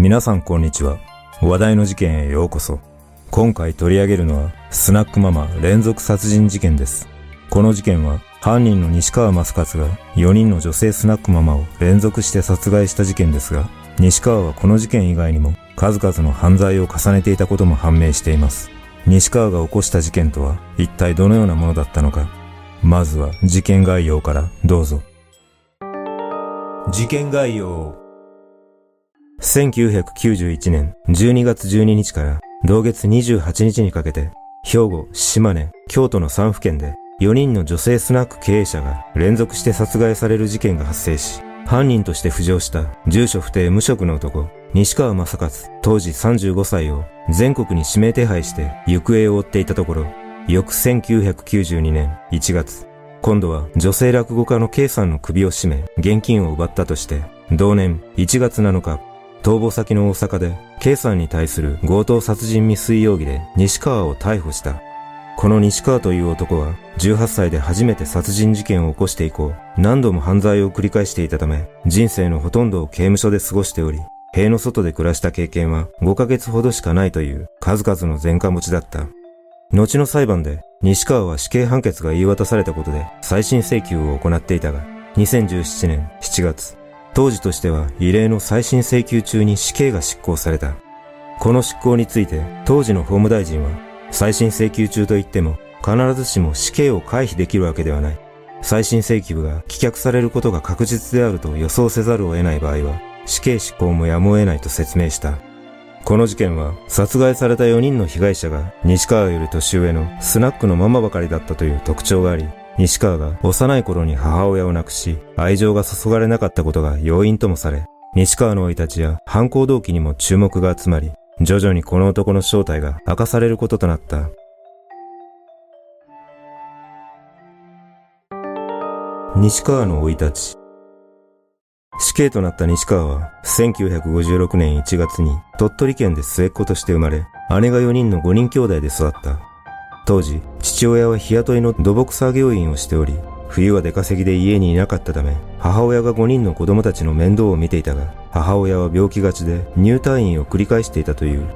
皆さんこんにちは。話題の事件へようこそ。今回取り上げるのは、スナックママ連続殺人事件です。この事件は、犯人の西川正勝が4人の女性スナックママを連続して殺害した事件ですが、西川はこの事件以外にも数々の犯罪を重ねていたことも判明しています。西川が起こした事件とは一体どのようなものだったのか。まずは事件概要からどうぞ。事件概要1991年12月12日から同月28日にかけて、兵庫、島根、京都の3府県で4人の女性スナック経営者が連続して殺害される事件が発生し、犯人として浮上した住所不定無職の男、西川正勝、当時35歳を全国に指名手配して行方を追っていたところ、翌1992年1月、今度は女性落語家の K さんの首を絞め、現金を奪ったとして、同年1月7日、逃亡先の大阪で、K さんに対する強盗殺人未遂容疑で西川を逮捕した。この西川という男は、18歳で初めて殺人事件を起こして以降、何度も犯罪を繰り返していたため、人生のほとんどを刑務所で過ごしており、塀の外で暮らした経験は5ヶ月ほどしかないという数々の前科持ちだった。後の裁判で、西川は死刑判決が言い渡されたことで再審請求を行っていたが、2017年7月、当時としては異例の再審請求中に死刑が執行された。この執行について当時の法務大臣は再審請求中といっても必ずしも死刑を回避できるわけではない。再審請求が棄却されることが確実であると予想せざるを得ない場合は死刑執行もやむを得ないと説明した。この事件は殺害された4人の被害者が西川より年上のスナックのママばかりだったという特徴があり、西川が幼い頃に母親を亡くし、愛情が注がれなかったことが要因ともされ、西川の生い立ちや犯行動機にも注目が集まり、徐々にこの男の正体が明かされることとなった。西川の生い立ち。死刑となった西川は、1956年1月に鳥取県で末っ子として生まれ、姉が4人の5人兄弟で育った。当時、父親は日雇いの土木作業員をしており、冬は出稼ぎで家にいなかったため、母親が5人の子供たちの面倒を見ていたが、母親は病気がちで入退院を繰り返していたという。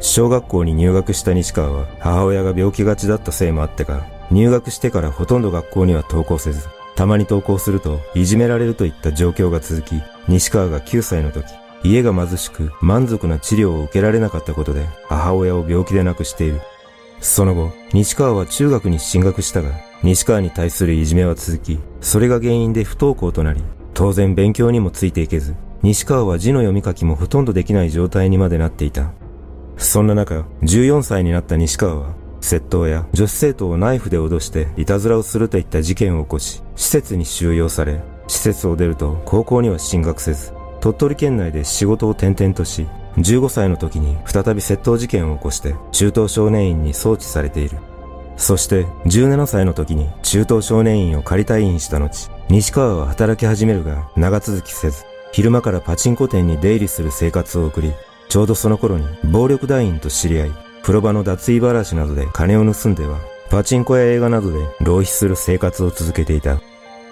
小学校に入学した西川は、母親が病気がちだったせいもあってか、入学してからほとんど学校には登校せず、たまに登校するといじめられるといった状況が続き、西川が9歳の時、家が貧しく満足な治療を受けられなかったことで母親を病気で亡くしている。その後、西川は中学に進学したが、西川に対するいじめは続き、それが原因で不登校となり、当然勉強にもついていけず、西川は字の読み書きもほとんどできない状態にまでなっていた。そんな中、14歳になった西川は、窃盗や女子生徒をナイフで脅していたずらをするといった事件を起こし、施設に収容され、施設を出ると高校には進学せず、鳥取県内で仕事を転々とし、15歳の時に再び窃盗事件を起こして中等少年院に送致されている。そして17歳の時に中等少年院を仮退院した後、西川は働き始めるが長続きせず、昼間からパチンコ店に出入りする生活を送り、ちょうどその頃に暴力団員と知り合い、風呂場の脱衣話などで金を盗んでは、パチンコや映画などで浪費する生活を続けていた。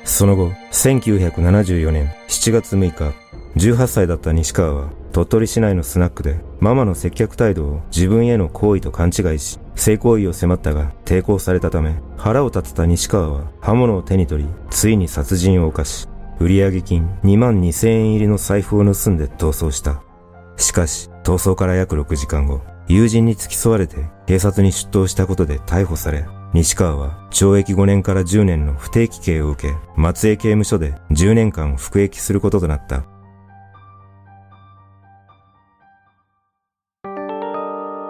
その後、1974年7月6日、18歳だった西川は鳥取市内のスナックでママの接客態度を自分への行為と勘違いし、性行為を迫ったが抵抗されたため、腹を立てた西川は刃物を手に取り、ついに殺人を犯し、売上金2万2千円入りの財布を盗んで逃走した。しかし、逃走から約6時間後、友人に付き添われて警察に出頭したことで逮捕され、西川は懲役5年から10年の不定期刑を受け、松江刑務所で10年間服役することとなった。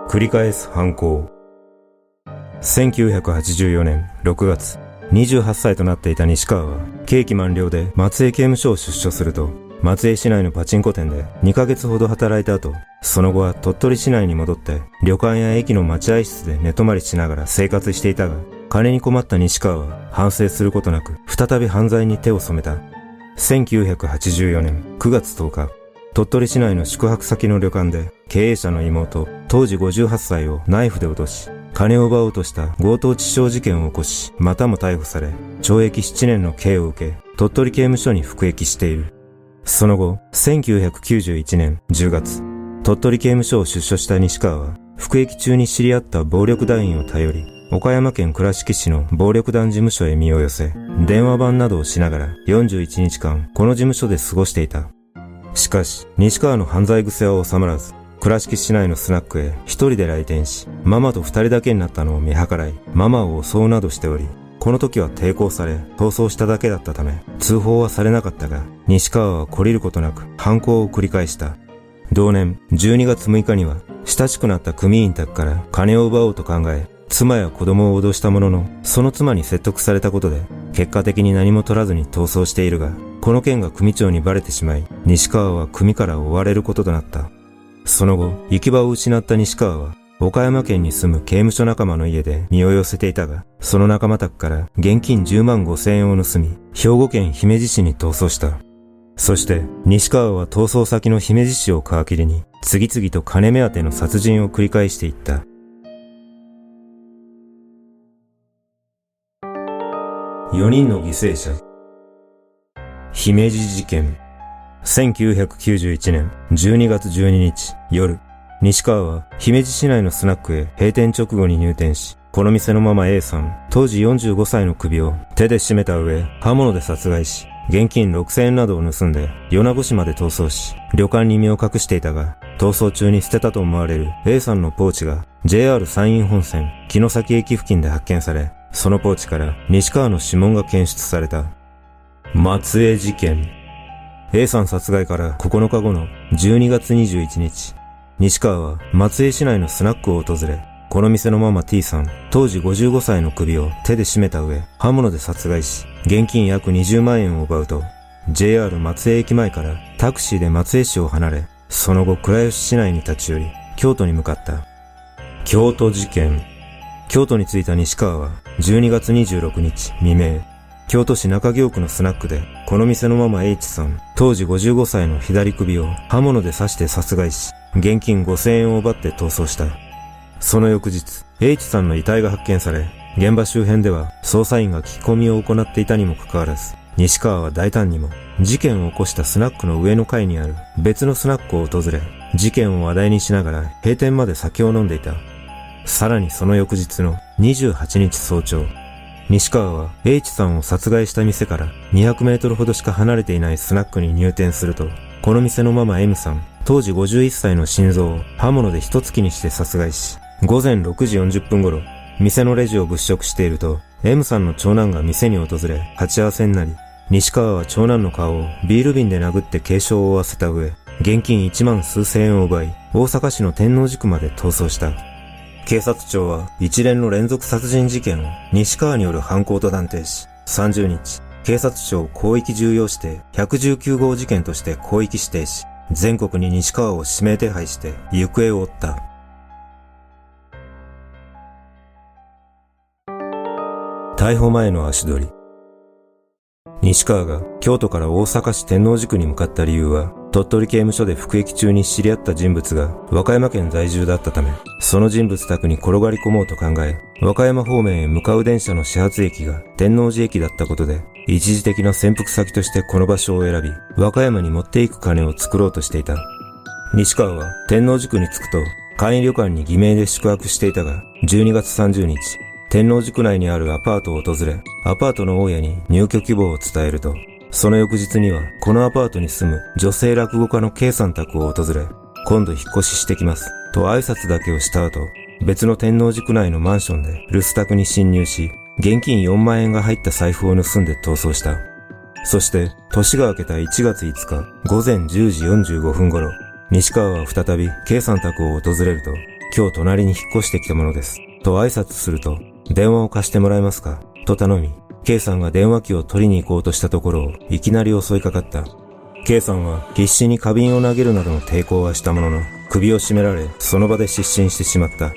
繰り返す犯行。1984年6月、28歳となっていた西川は、刑期満了で松江刑務所を出所すると、松江市内のパチンコ店で2ヶ月ほど働いた後、その後は鳥取市内に戻って旅館や駅の待合室で寝泊まりしながら生活していたが、金に困った西川は反省することなく再び犯罪に手を染めた。1984年9月10日、鳥取市内の宿泊先の旅館で経営者の妹、当時58歳をナイフで落とし、金を奪おうとした強盗致傷事件を起こし、またも逮捕され、懲役7年の刑を受け、鳥取刑務所に服役している。その後、1991年10月、鳥取刑務所を出所した西川は、服役中に知り合った暴力団員を頼り、岡山県倉敷市の暴力団事務所へ身を寄せ、電話番などをしながら41日間この事務所で過ごしていた。しかし、西川の犯罪癖は収まらず、倉敷市内のスナックへ一人で来店し、ママと二人だけになったのを見計らい、ママを襲うなどしており、この時は抵抗され、逃走しただけだったため、通報はされなかったが、西川は懲りることなく犯行を繰り返した。同年12月6日には、親しくなった組員宅から金を奪おうと考え、妻や子供を脅したものの、その妻に説得されたことで、結果的に何も取らずに逃走しているが、この件が組長にバレてしまい、西川は組から追われることとなった。その後、行き場を失った西川は、岡山県に住む刑務所仲間の家で身を寄せていたが、その仲間宅から現金10万5千円を盗み、兵庫県姫路市に逃走した。そして、西川は逃走先の姫路市を皮切りに、次々と金目当ての殺人を繰り返していった。4人の犠牲者。姫路事件。1991年12月12日夜、西川は姫路市内のスナックへ閉店直後に入店し、この店のママ A さん、当時45歳の首を手で絞めた上、刃物で殺害し、現金6000円などを盗んで、米子市まで逃走し、旅館に身を隠していたが、逃走中に捨てたと思われる A さんのポーチが JR 山陰本線、木の崎駅付近で発見され、そのポーチから西川の指紋が検出された。松江事件。A さん殺害から9日後の12月21日、西川は松江市内のスナックを訪れ、この店のママ T さん、当時55歳の首を手で絞めた上、刃物で殺害し、現金約20万円を奪うと、JR 松江駅前からタクシーで松江市を離れ、その後倉吉市内に立ち寄り、京都に向かった。京都事件。京都に着いた西川は12月26日未明、京都市中京区のスナックで、この店のママ H さん、当時55歳の左首を刃物で刺して殺害し、現金5000円を奪って逃走した。その翌日、H さんの遺体が発見され、現場周辺では捜査員が聞き込みを行っていたにもかかわらず、西川は大胆にも事件を起こしたスナックの上の階にある別のスナックを訪れ、事件を話題にしながら閉店まで酒を飲んでいた。さらにその翌日の28日早朝、西川は H さんを殺害した店から200メートルほどしか離れていないスナックに入店すると、この店のママ M さん、当時51歳の心臓を刃物で一突きにして殺害し、午前6時40分頃、店のレジを物色していると、M さんの長男が店に訪れ、鉢合わせになり、西川は長男の顔をビール瓶で殴って軽傷を負わせた上、現金1万数千円を奪い、大阪市の天王寺区まで逃走した。警察庁は一連の連続殺人事件を西川による犯行と断定し、30日、警察庁広域重要指定119号事件として広域指定し、全国に西川を指名手配して行方を追った。逮捕前の足取り。西川が京都から大阪市天王寺区に向かった理由は、鳥取刑務所で服役中に知り合った人物が和歌山県在住だったため、その人物宅に転がり込もうと考え、和歌山方面へ向かう電車の始発駅が天王寺駅だったことで、一時的な潜伏先としてこの場所を選び、和歌山に持っていく金を作ろうとしていた。西川は天王寺区に着くと、簡易旅館に偽名で宿泊していたが、12月30日、天王寺区内にあるアパートを訪れ、アパートの大家に入居希望を伝えると、その翌日には、このアパートに住む女性落語家の K さん宅を訪れ、今度引っ越ししてきます、と挨拶だけをした後、別の天王寺区内のマンションで留守宅に侵入し、現金4万円が入った財布を盗んで逃走した。そして、年が明けた1月5日、午前10時45分頃、西川は再び K さん宅を訪れると、今日隣に引っ越してきたものです。と挨拶すると、電話を貸してもらえますか？と頼み、K さんが電話機を取りに行こうとしたところをいきなり襲いかかった。K さんは必死に花瓶を投げるなどの抵抗はしたものの、首を絞められ、その場で失神してしまった。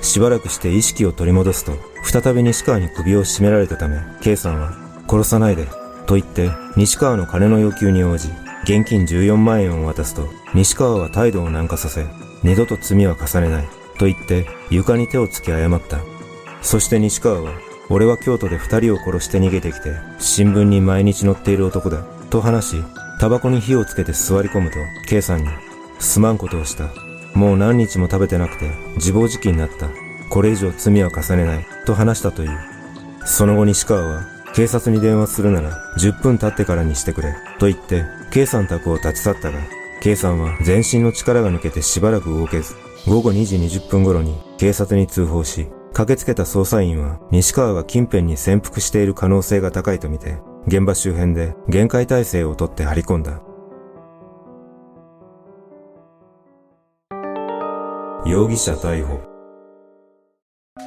しばらくして意識を取り戻すと、再び西川に首を絞められたため、K さんは、殺さないで、と言って、西川の金の要求に応じ、現金14万円を渡すと、西川は態度を軟化させ、二度と罪は重ねない、と言って床に手をつき謝った。そして西川は、俺は京都で二人を殺して逃げてきて、新聞に毎日載っている男だ、と話し、タバコに火をつけて座り込むと、K さんに、すまんことをした、もう何日も食べてなくて自暴自棄になった。これ以上罪は重ねない。と話したという。その後西川は、警察に電話するなら10分経ってからにしてくれ。と言って、K さん宅を立ち去ったが、K さんは全身の力が抜けてしばらく動けず、午後2時20分頃に警察に通報し、駆けつけた捜査員は西川が近辺に潜伏している可能性が高いとみて、現場周辺で限界態勢をとって張り込んだ。容疑者逮捕。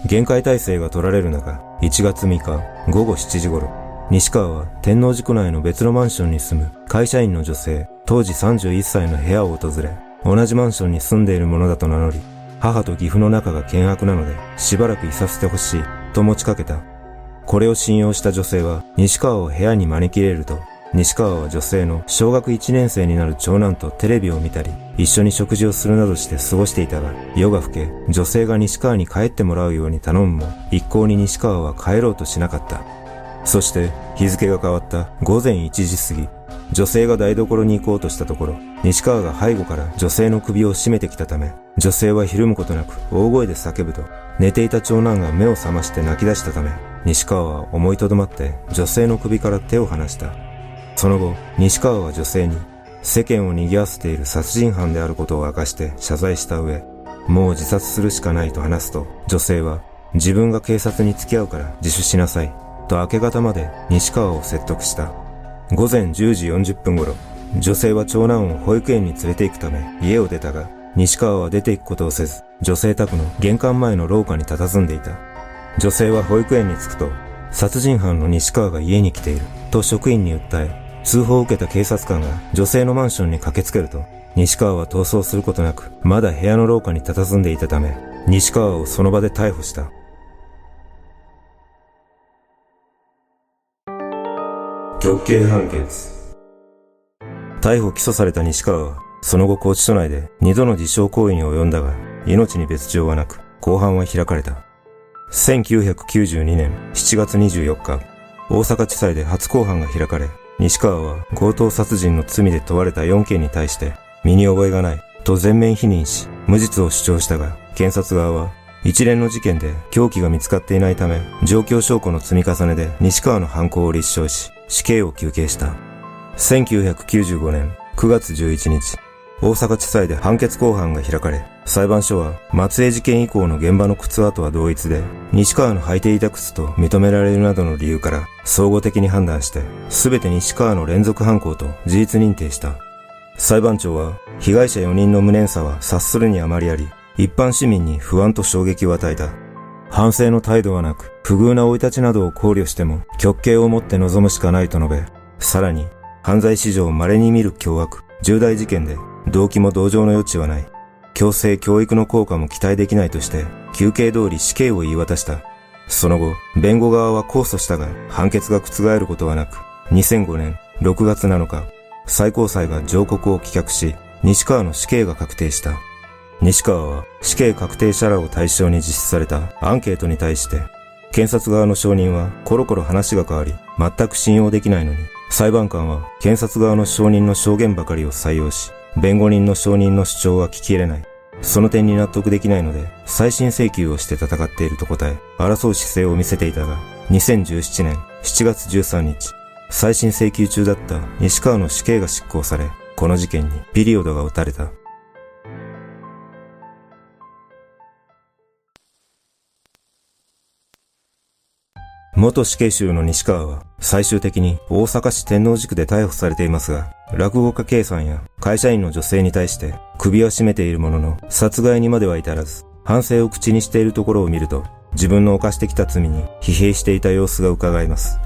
限界態勢が取られる中、1月3日午後7時頃、西川は天王寺区内の別のマンションに住む会社員の女性、当時31歳の部屋を訪れ、同じマンションに住んでいるものだと名乗り、母と義父の仲が険悪なので、しばらくいさせてほしい、と持ちかけた。これを信用した女性は、西川を部屋に招き入れると、西川は女性の小学1年生になる長男とテレビを見たり、一緒に食事をするなどして過ごしていたが、夜が更け、女性が西川に帰ってもらうように頼むも、一向に西川は帰ろうとしなかった。そして、日付が変わった午前1時過ぎ、女性が台所に行こうとしたところ、西川が背後から女性の首を絞めてきたため、女性はひるむことなく大声で叫ぶと、寝ていた長男が目を覚まして泣き出したため、西川は思いとどまって女性の首から手を離した。その後、西川は女性に、世間を賑わせている殺人犯であることを明かして謝罪した上、もう自殺するしかないと話すと、女性は、自分が警察に付き合うから自首しなさい、と明け方まで西川を説得した。午前10時40分頃、女性は長男を保育園に連れて行くため家を出たが、西川は出て行くことをせず、女性宅の玄関前の廊下に佇んでいた。女性は保育園に着くと、殺人犯の西川が家に来ている、と職員に訴え、通報を受けた警察官が女性のマンションに駆けつけると、西川は逃走することなく、まだ部屋の廊下に佇んでいたため、西川をその場で逮捕した。極刑判決。逮捕起訴された西川は、その後拘置所内で二度の自傷行為に及んだが、命に別状はなく、公判は開かれた。1992年7月24日、大阪地裁で初公判が開かれ、西川は強盗殺人の罪で問われた4件に対して、身に覚えがないと全面否認し、無実を主張したが、検察側は一連の事件で凶器が見つかっていないため、状況証拠の積み重ねで西川の犯行を立証し、死刑を求刑した。1995年9月11日、大阪地裁で判決公判が開かれ、裁判所は松江事件以降の現場の靴跡は同一で、西川の履いていた靴と認められるなどの理由から総合的に判断して、すべて西川の連続犯行と事実認定した。裁判長は、被害者4人の無念さは察するにあまりあり、一般市民に不安と衝撃を与えた。反省の態度はなく、不遇な生い立ちなどを考慮しても、極刑をもって臨むしかないと述べ、さらに、犯罪史上稀に見る凶悪、重大事件で、動機も同情の余地はない。強制教育の効果も期待できないとして、休刑通り死刑を言い渡した。その後、弁護側は控訴したが、判決が覆ることはなく、2005年6月7日、最高裁が上告を棄却し、西川の死刑が確定した。西川は死刑確定者らを対象に実施されたアンケートに対して、検察側の証人はコロコロ話が変わり、全く信用できないのに、裁判官は検察側の証人の証言ばかりを採用し、弁護人の証人の主張は聞き入れない。その点に納得できないので、再審請求をして戦っていると答え、争う姿勢を見せていたが、2017年7月13日、再審請求中だった西川の死刑が執行され、この事件にピリオドが打たれた。元死刑囚の西川は最終的に大阪市天王寺区で逮捕されていますが、落語家 K さんや会社員の女性に対して首は絞めているものの殺害にまでは至らず、反省を口にしているところを見ると、自分の犯してきた罪に疲弊していた様子が伺えます。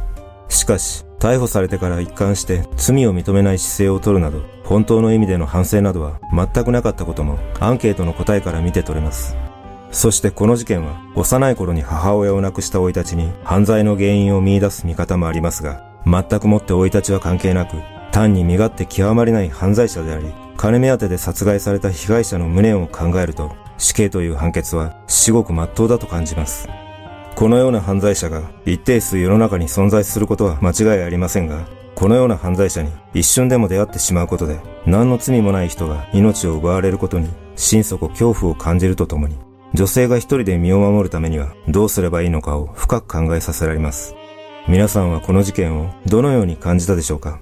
しかし、逮捕されてから一貫して罪を認めない姿勢を取るなど、本当の意味での反省などは全くなかったこともアンケートの答えから見て取れます。そしてこの事件は幼い頃に母親を亡くした生い立ちに犯罪の原因を見出す見方もありますが、全くもって生い立ちは関係なく、単に身勝手極まりない犯罪者であり、金目当てで殺害された被害者の無念を考えると、死刑という判決は至極真っ当だと感じます。このような犯罪者が一定数世の中に存在することは間違いありませんが、このような犯罪者に一瞬でも出会ってしまうことで、何の罪もない人が命を奪われることに心底恐怖を感じるとともに、女性が一人で身を守るためにはどうすればいいのかを深く考えさせられます。皆さんはこの事件をどのように感じたでしょうか？